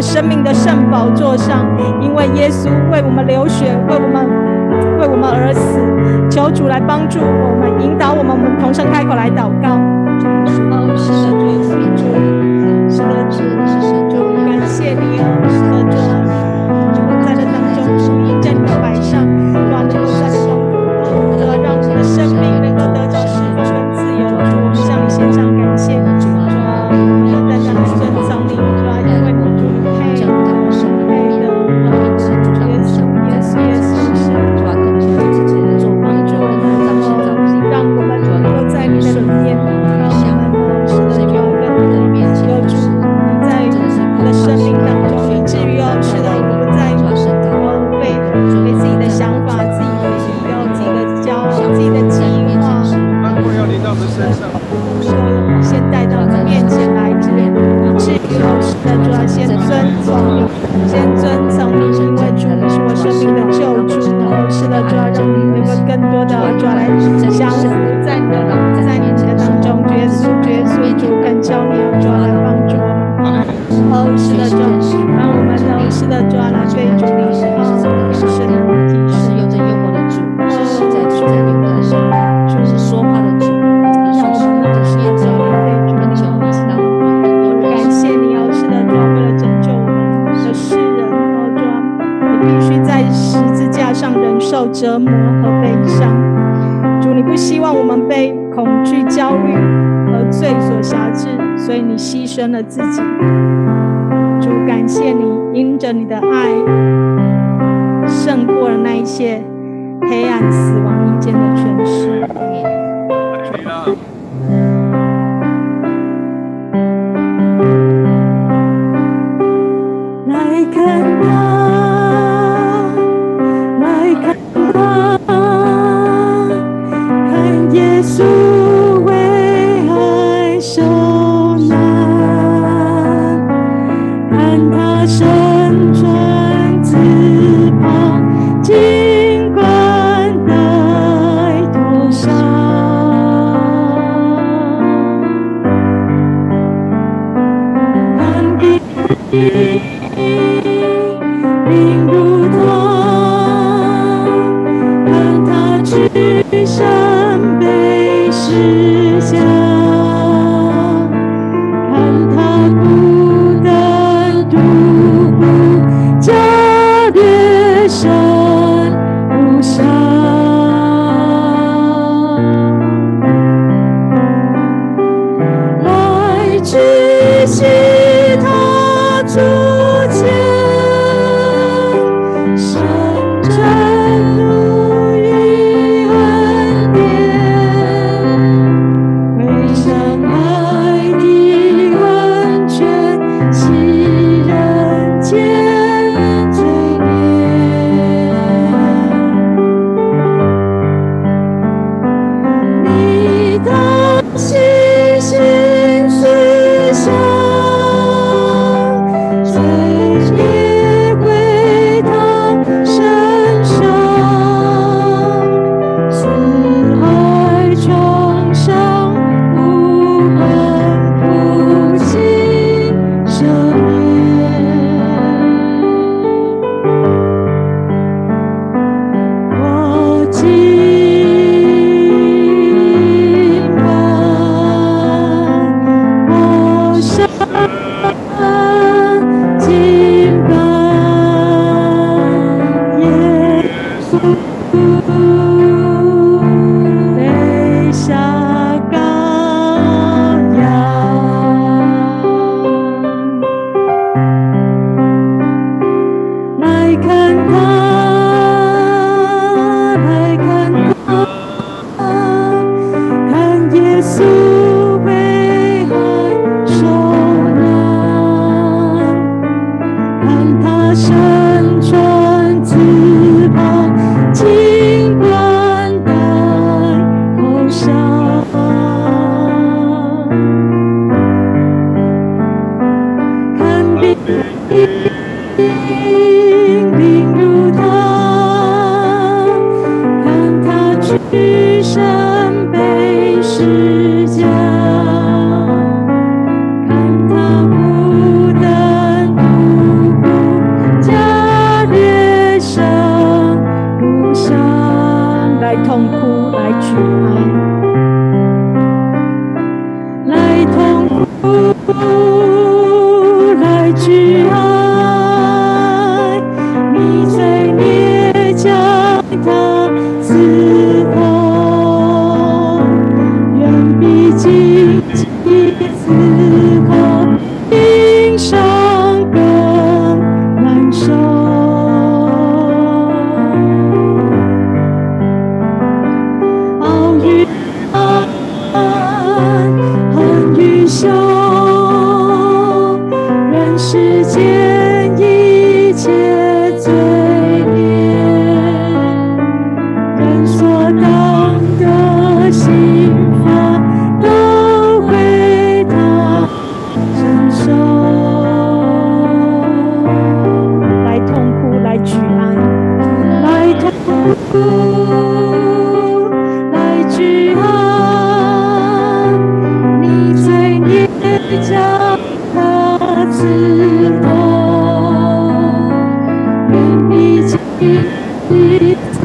生命的圣宝座上，因为耶稣为我们流血，为我们，为我们而死，求主来帮助我们，引导我们，我们同声开口来祷告。哦，是的，主，是的，主，感谢你啊，是的，主，在这当中，主已经摆上，让我们在当中，不得让我们的生命。了自己。It's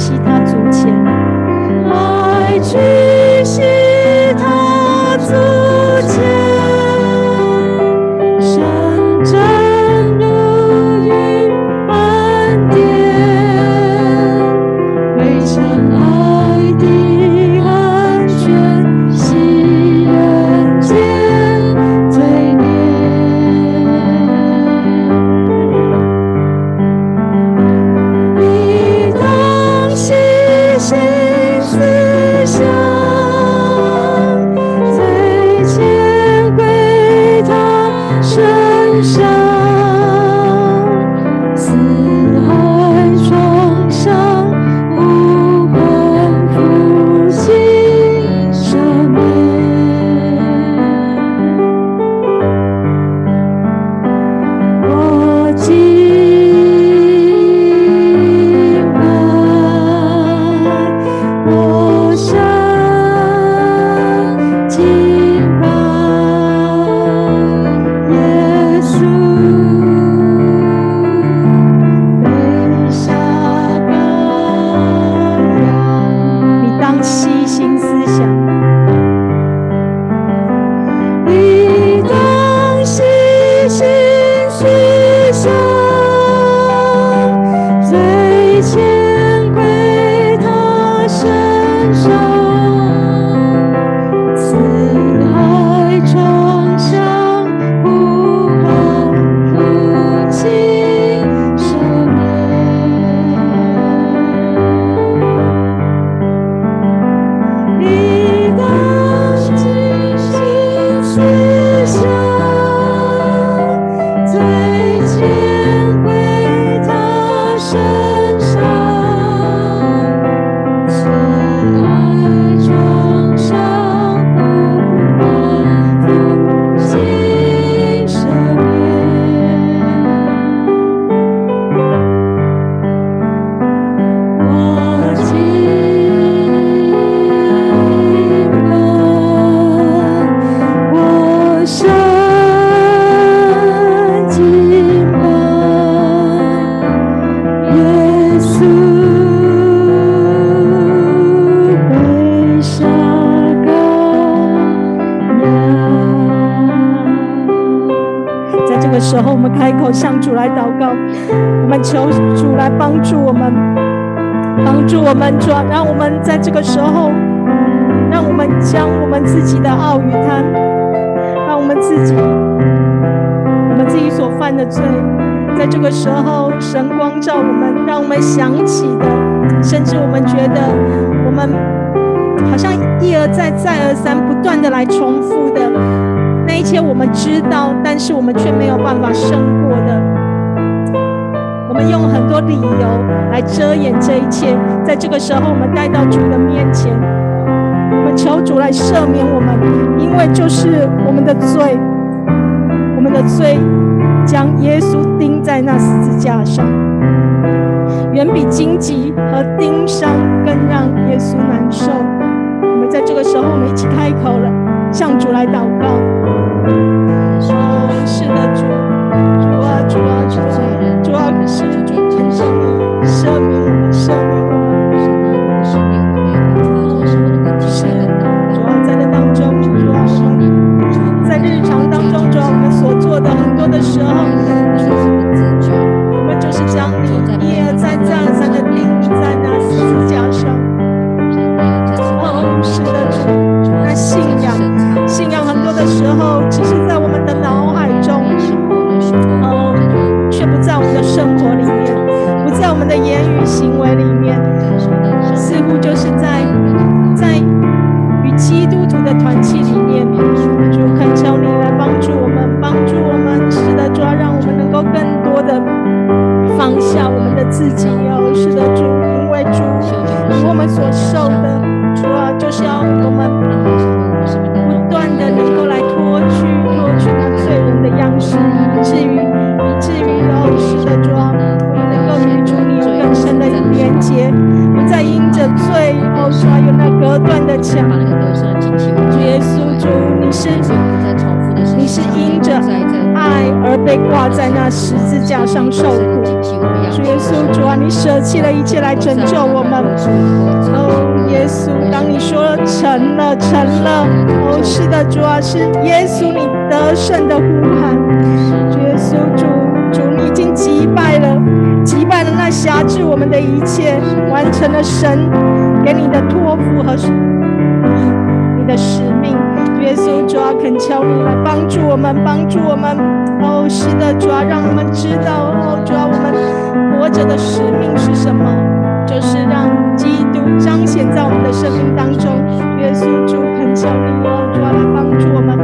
した祷告，我们求主来帮助我们，帮助我们主，让我们在这个时候，让我们将我们自己的傲与贪，让我们自己，我们自己所犯的罪，在这个时候，神光照我们，让我们想起的，甚至我们觉得我们好像一而再、再而三、不断的来重复的那一切，我们知道，但是我们却没有办法胜过的。我们用很多理由来遮掩这一切，在这个时候，我们带到主的面前，我们求主来赦免我们，因为就是我们的罪，我们的罪将耶稣钉在那十字架上，远比荆棘和钉伤更让耶稣难受。我们在这个时候，我们一起开口了，向主来祷告。哦，是的，主，主啊，主啊，主啊，主啊，是主，恳求你赦免我们，赦免我们。是的，主啊，在这当中，主啊，在日常当中，主啊，我们所做的很多的时候，我们就是将你架上受苦。主耶稣，主啊，你舍弃了一切来拯救我们。哦，耶稣，当你说成了，成了，哦，是的，主啊，是耶稣你得胜的呼喊。主耶稣，主主，你已经击败了，击败了那辖制我们的一切，完成了神给你的托付和你的使命。耶稣，主啊，恳求你来帮助我们，帮助我们。哦，是的，主啊，让我们的使命是什么？就是让基督彰显在我们的生命当中。耶稣，主，恳求你，哦，主要，来帮助我们。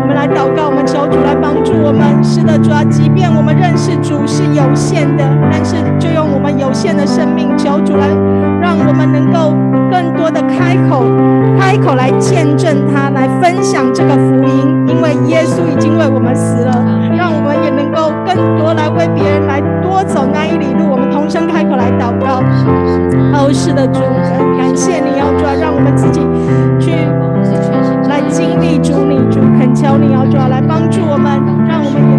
我们来祷告，我们求主来帮助我们。是的，主啊，即便我们认识主是有限的，但是就用我们有限的生命，求主来让我们能够更多的开口，开口来见证他，来分享这个福音。因为耶稣已经为我们死了，能够更多来为别人来多走那一里路。我们同声开口来祷告。哦，是的，主，感谢你，要主啊，让我们自己去来经历主你，主恳求你，要主啊，来帮助我们，让我们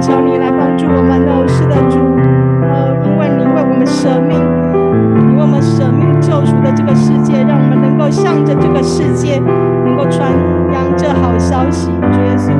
求你来帮助我们，哦，是的，主，呃，因为你为我们舍命，你为我们舍命救赎的这个世界，让我们能够向着这个世界，能够传扬这好消息。主耶稣，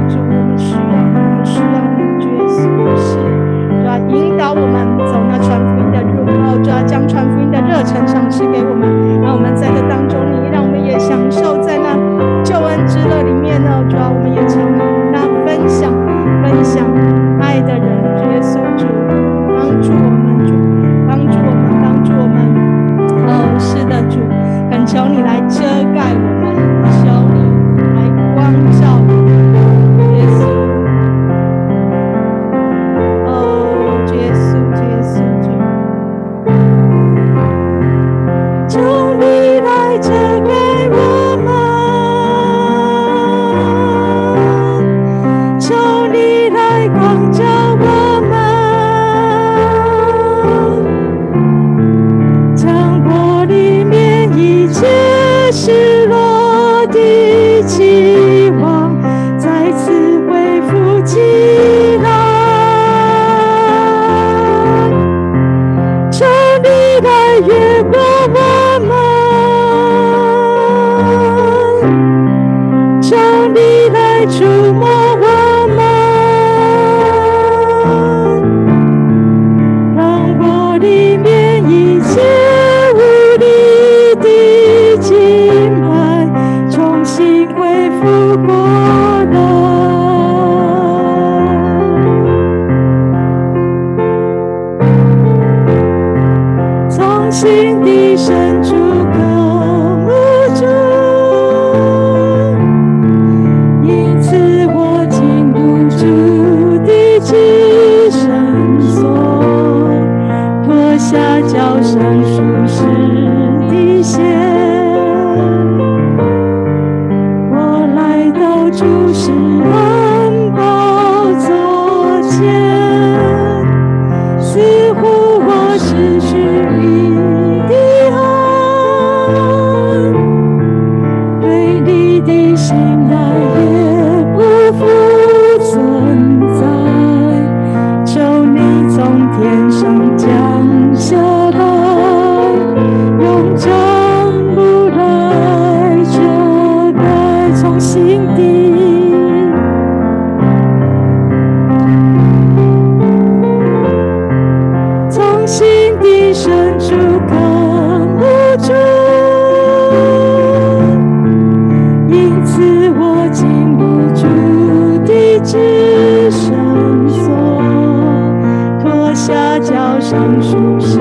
上注视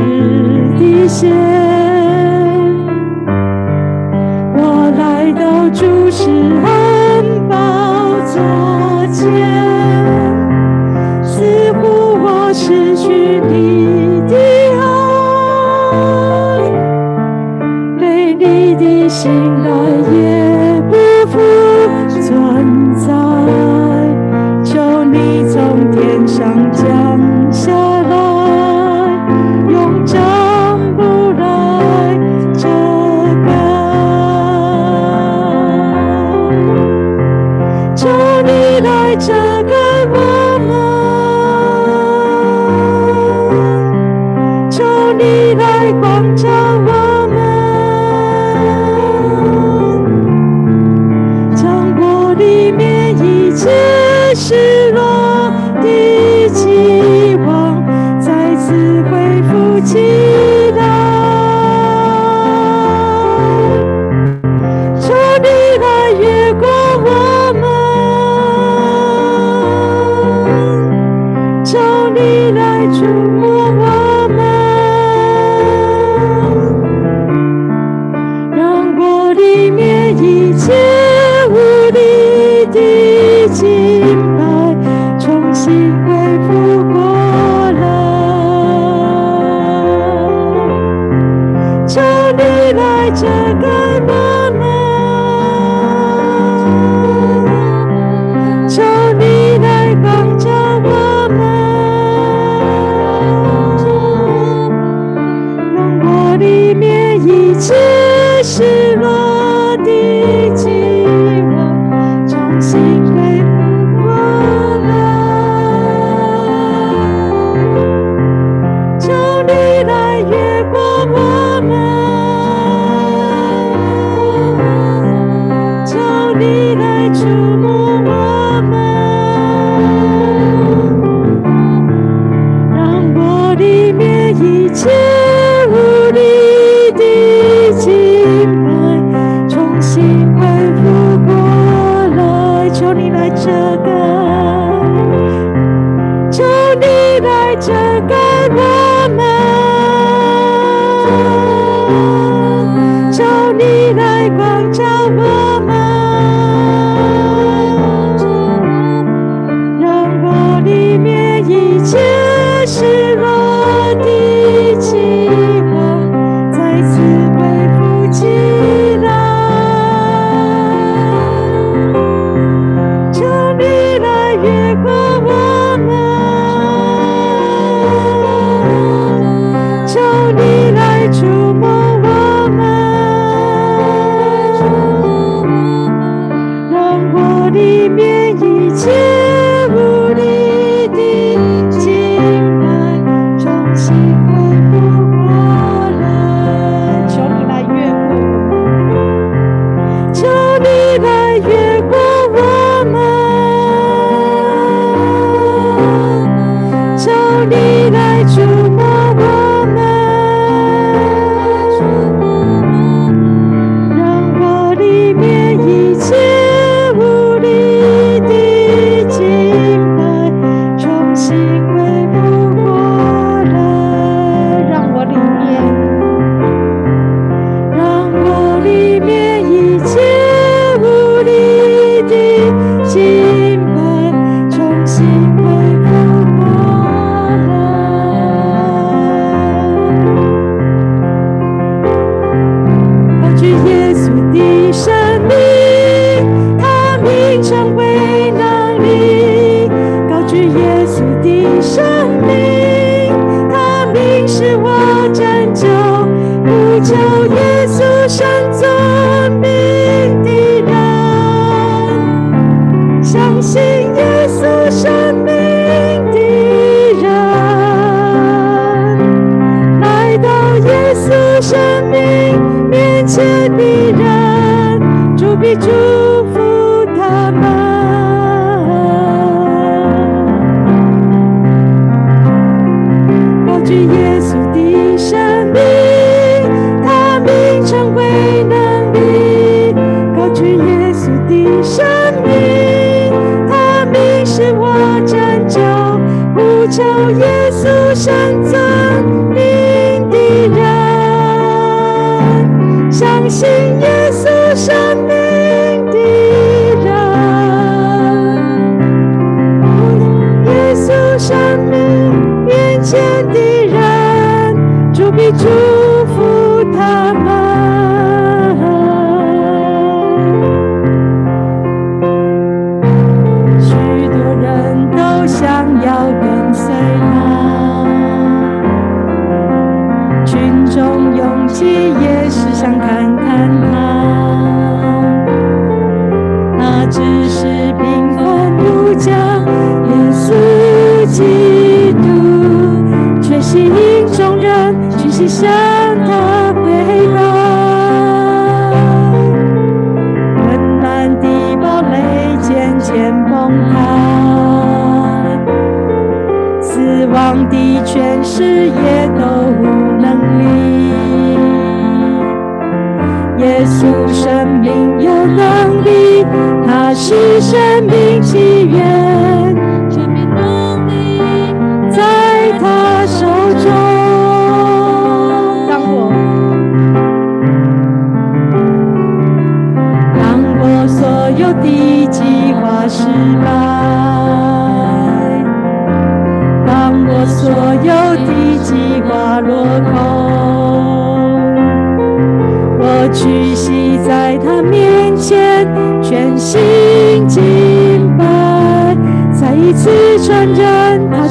的线，我来到主是安宝座前，似乎我失去你。一切无力的精彩重新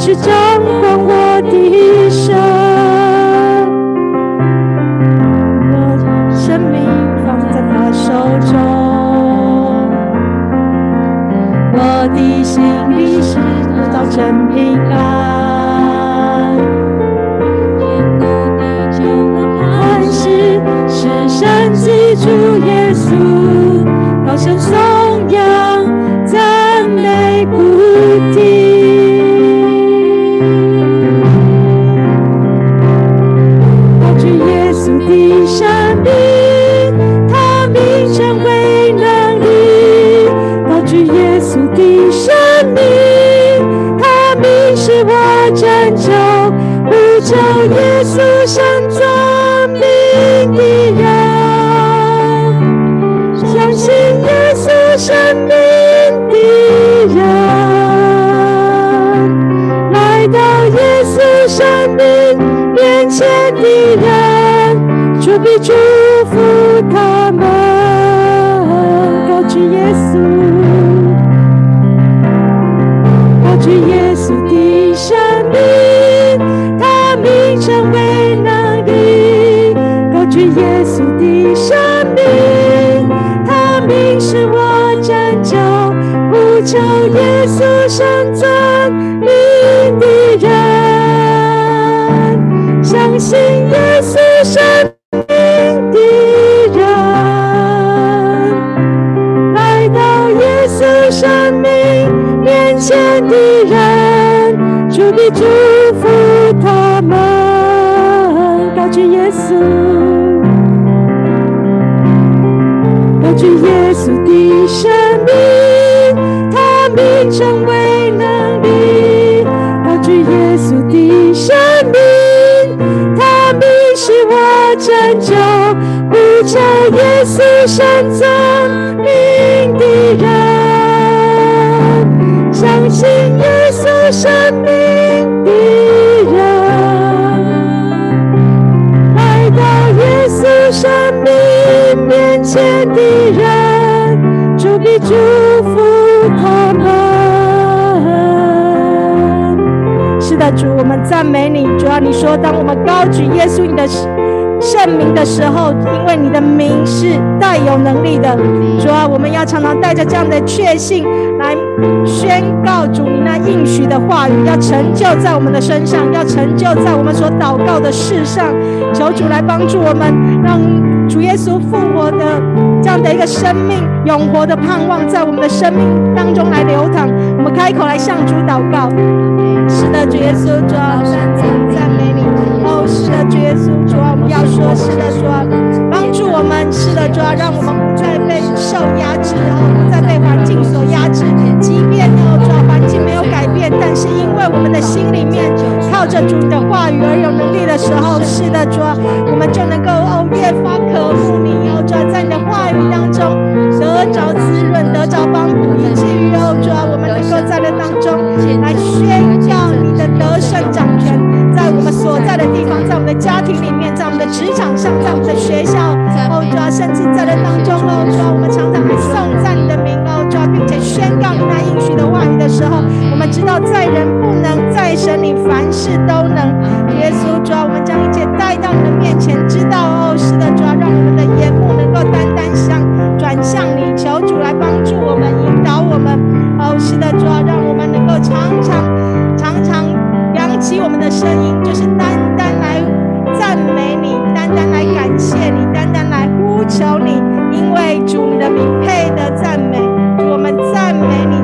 是掌管我的一生，我生命放在他手中，我的心里是得到真平安。耶稣神，你的人，相信耶稣神，你的人，来到耶稣生命面前的人，主你祝福他们，高举耶稣，高举耶稣的神。成为能力，他主耶稣的生命。他必是我，拯救不着耶稣。神曾明的人，相信耶稣。生命的人，来到耶稣。生命面前的人。主必主。主，我们赞美你。主要你说，当我们高举耶稣你的圣名的时候，因为你的名是带有能力的。主啊，我们要常常带着这样的确信来宣告主你那应许的话语，要成就在我们的身上，要成就在我们所祷告的事上。求主来帮助我们，让主耶稣复活的这样的一个生命，永活的盼望，在我们的生命当中来流淌。我们开口来向主祷告。是的，主耶稣，主啊，赞美你。哦，是的，主耶稣，主啊，我们要说，是的，说，帮我们，是的，主啊，让我们不再被受压制，不再被环境所压制。即便哦，主啊，环境没有改变，但是因为我们的心里面靠着主的话语而有能力的时候，是的，主啊，我们就能够哦越发渴慕你，哦，主啊，在你的话语当中得着滋润，得着帮助，以至于哦，主啊，我们能够在这当中来宣告你的得胜掌权，们所在的地方，在我们的家庭里面，在我们的职场上，在我们的学校，哦，主啊，甚至在这当中，哦，主啊，我们常常来颂赞你的名，哦，主啊，并且宣告你那应许的话语的时候，我们知道在人不能，在神你凡事都能。耶稣，主啊，我们将一切带到你的面前，知道哦，是的，主啊，让我们的眼目能够单单向转向你，求主来帮助我们，引导我们。哦，是的，主啊，让我们能够常常、常常惜我们的声音，就是单单来赞美你，单单来感谢你，单单来呼求你，因为主你的名配得赞美。我们赞美你，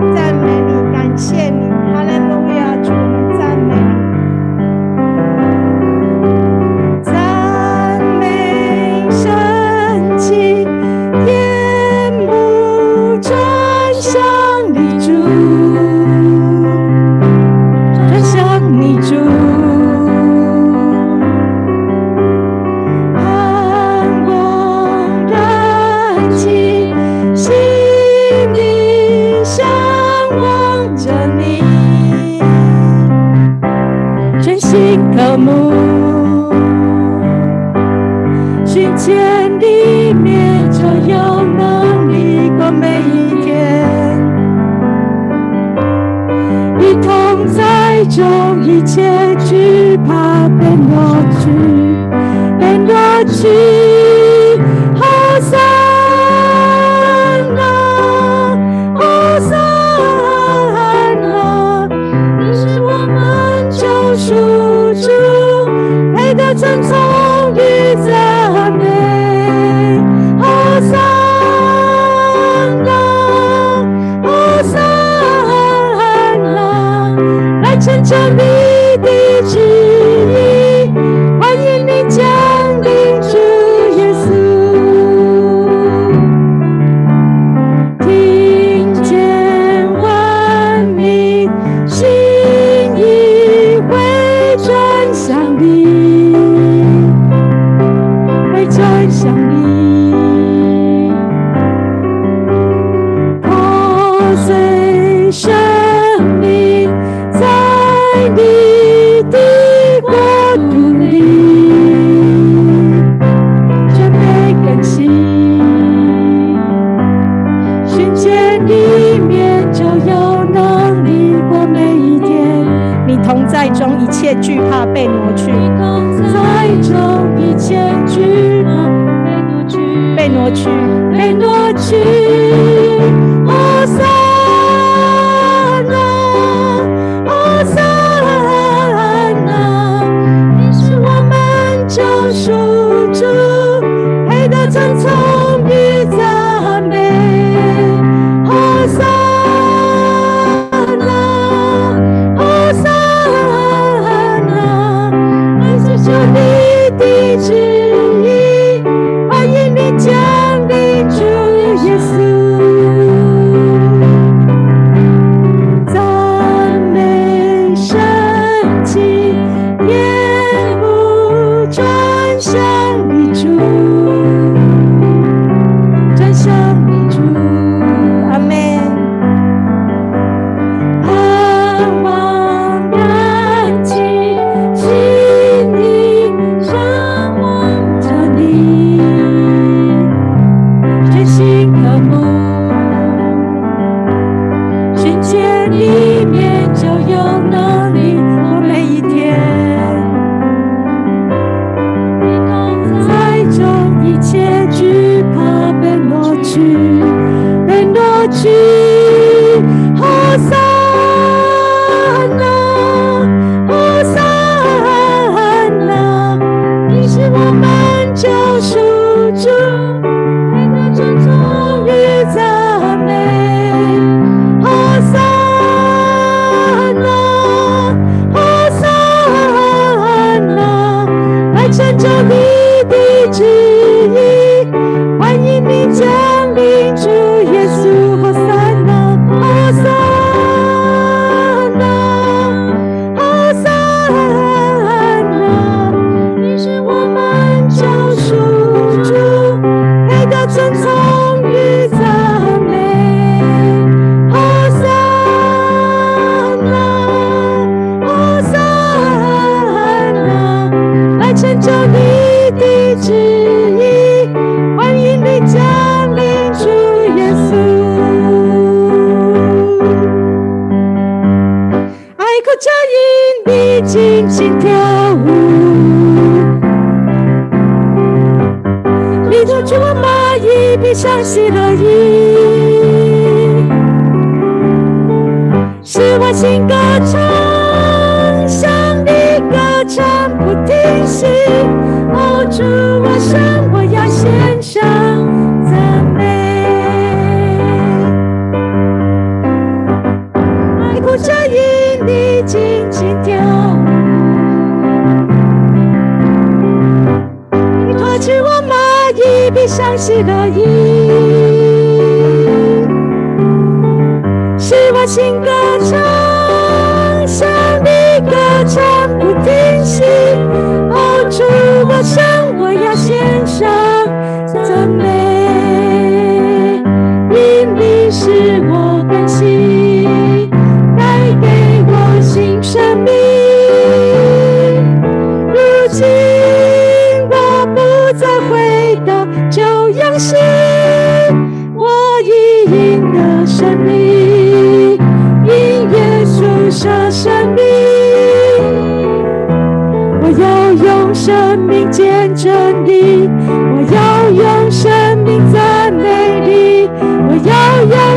contigo.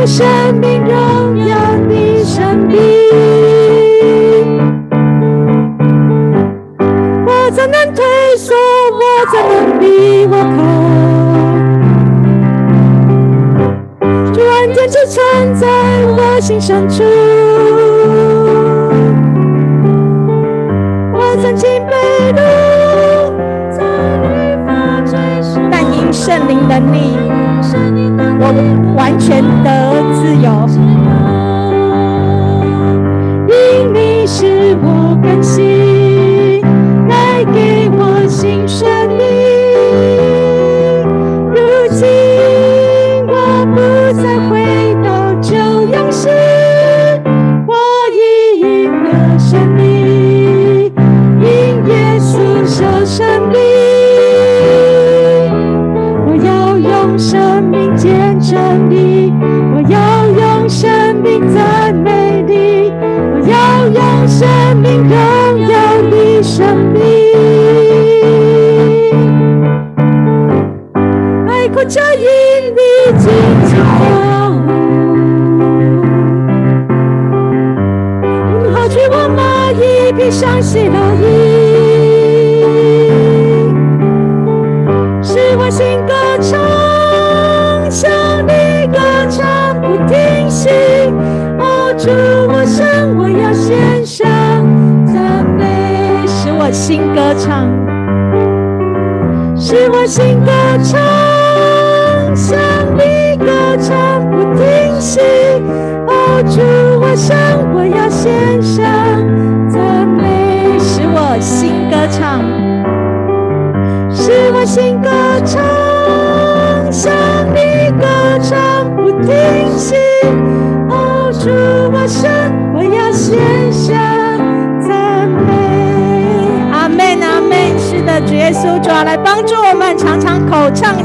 生命中有你生命我怎能退缩我怎能抵存在我心深处我曾经被但因灵的力我完全的 y'all.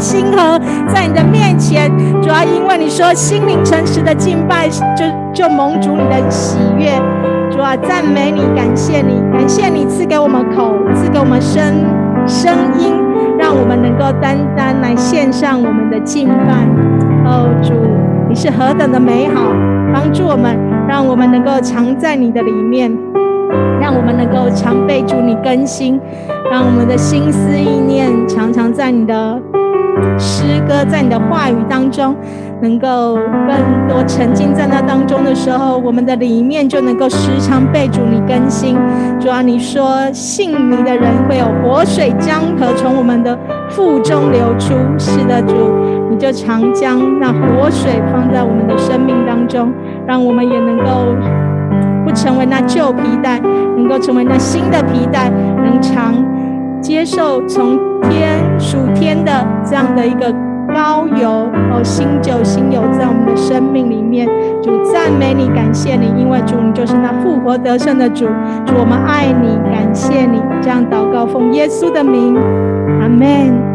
星河在你的面前，主要因为你说心灵诚实的敬拜，就就蒙主你的喜悦。主啊，赞美你，感谢你，感谢你赐给我们口，赐给我们声声音，让我们能够单单来献上我们的敬拜。哦，主，你是何等的美好，帮助我们，让我们能够常在你的里面，让我们能够常被主你更新，让我们的心思意念常常在你的。诗歌在你的话语当中，能够更多沉浸在那当中的时候。我们的里面就能够时常备注你更新。主要你说信你的人会有活水江河，从我们的腹中流出。是的主，你就常将那活水放在我们的生命当中，让我们也能够不成为那旧皮带，能够成为那新的皮带，能常接受从天。属天的这样的一个。高油哦，新酒新友在我们的生命里面，主赞美你，感谢你，因为主你就是那复活得胜的主，主我们爱你，感谢你，这样祷告奉耶稣的名，阿门。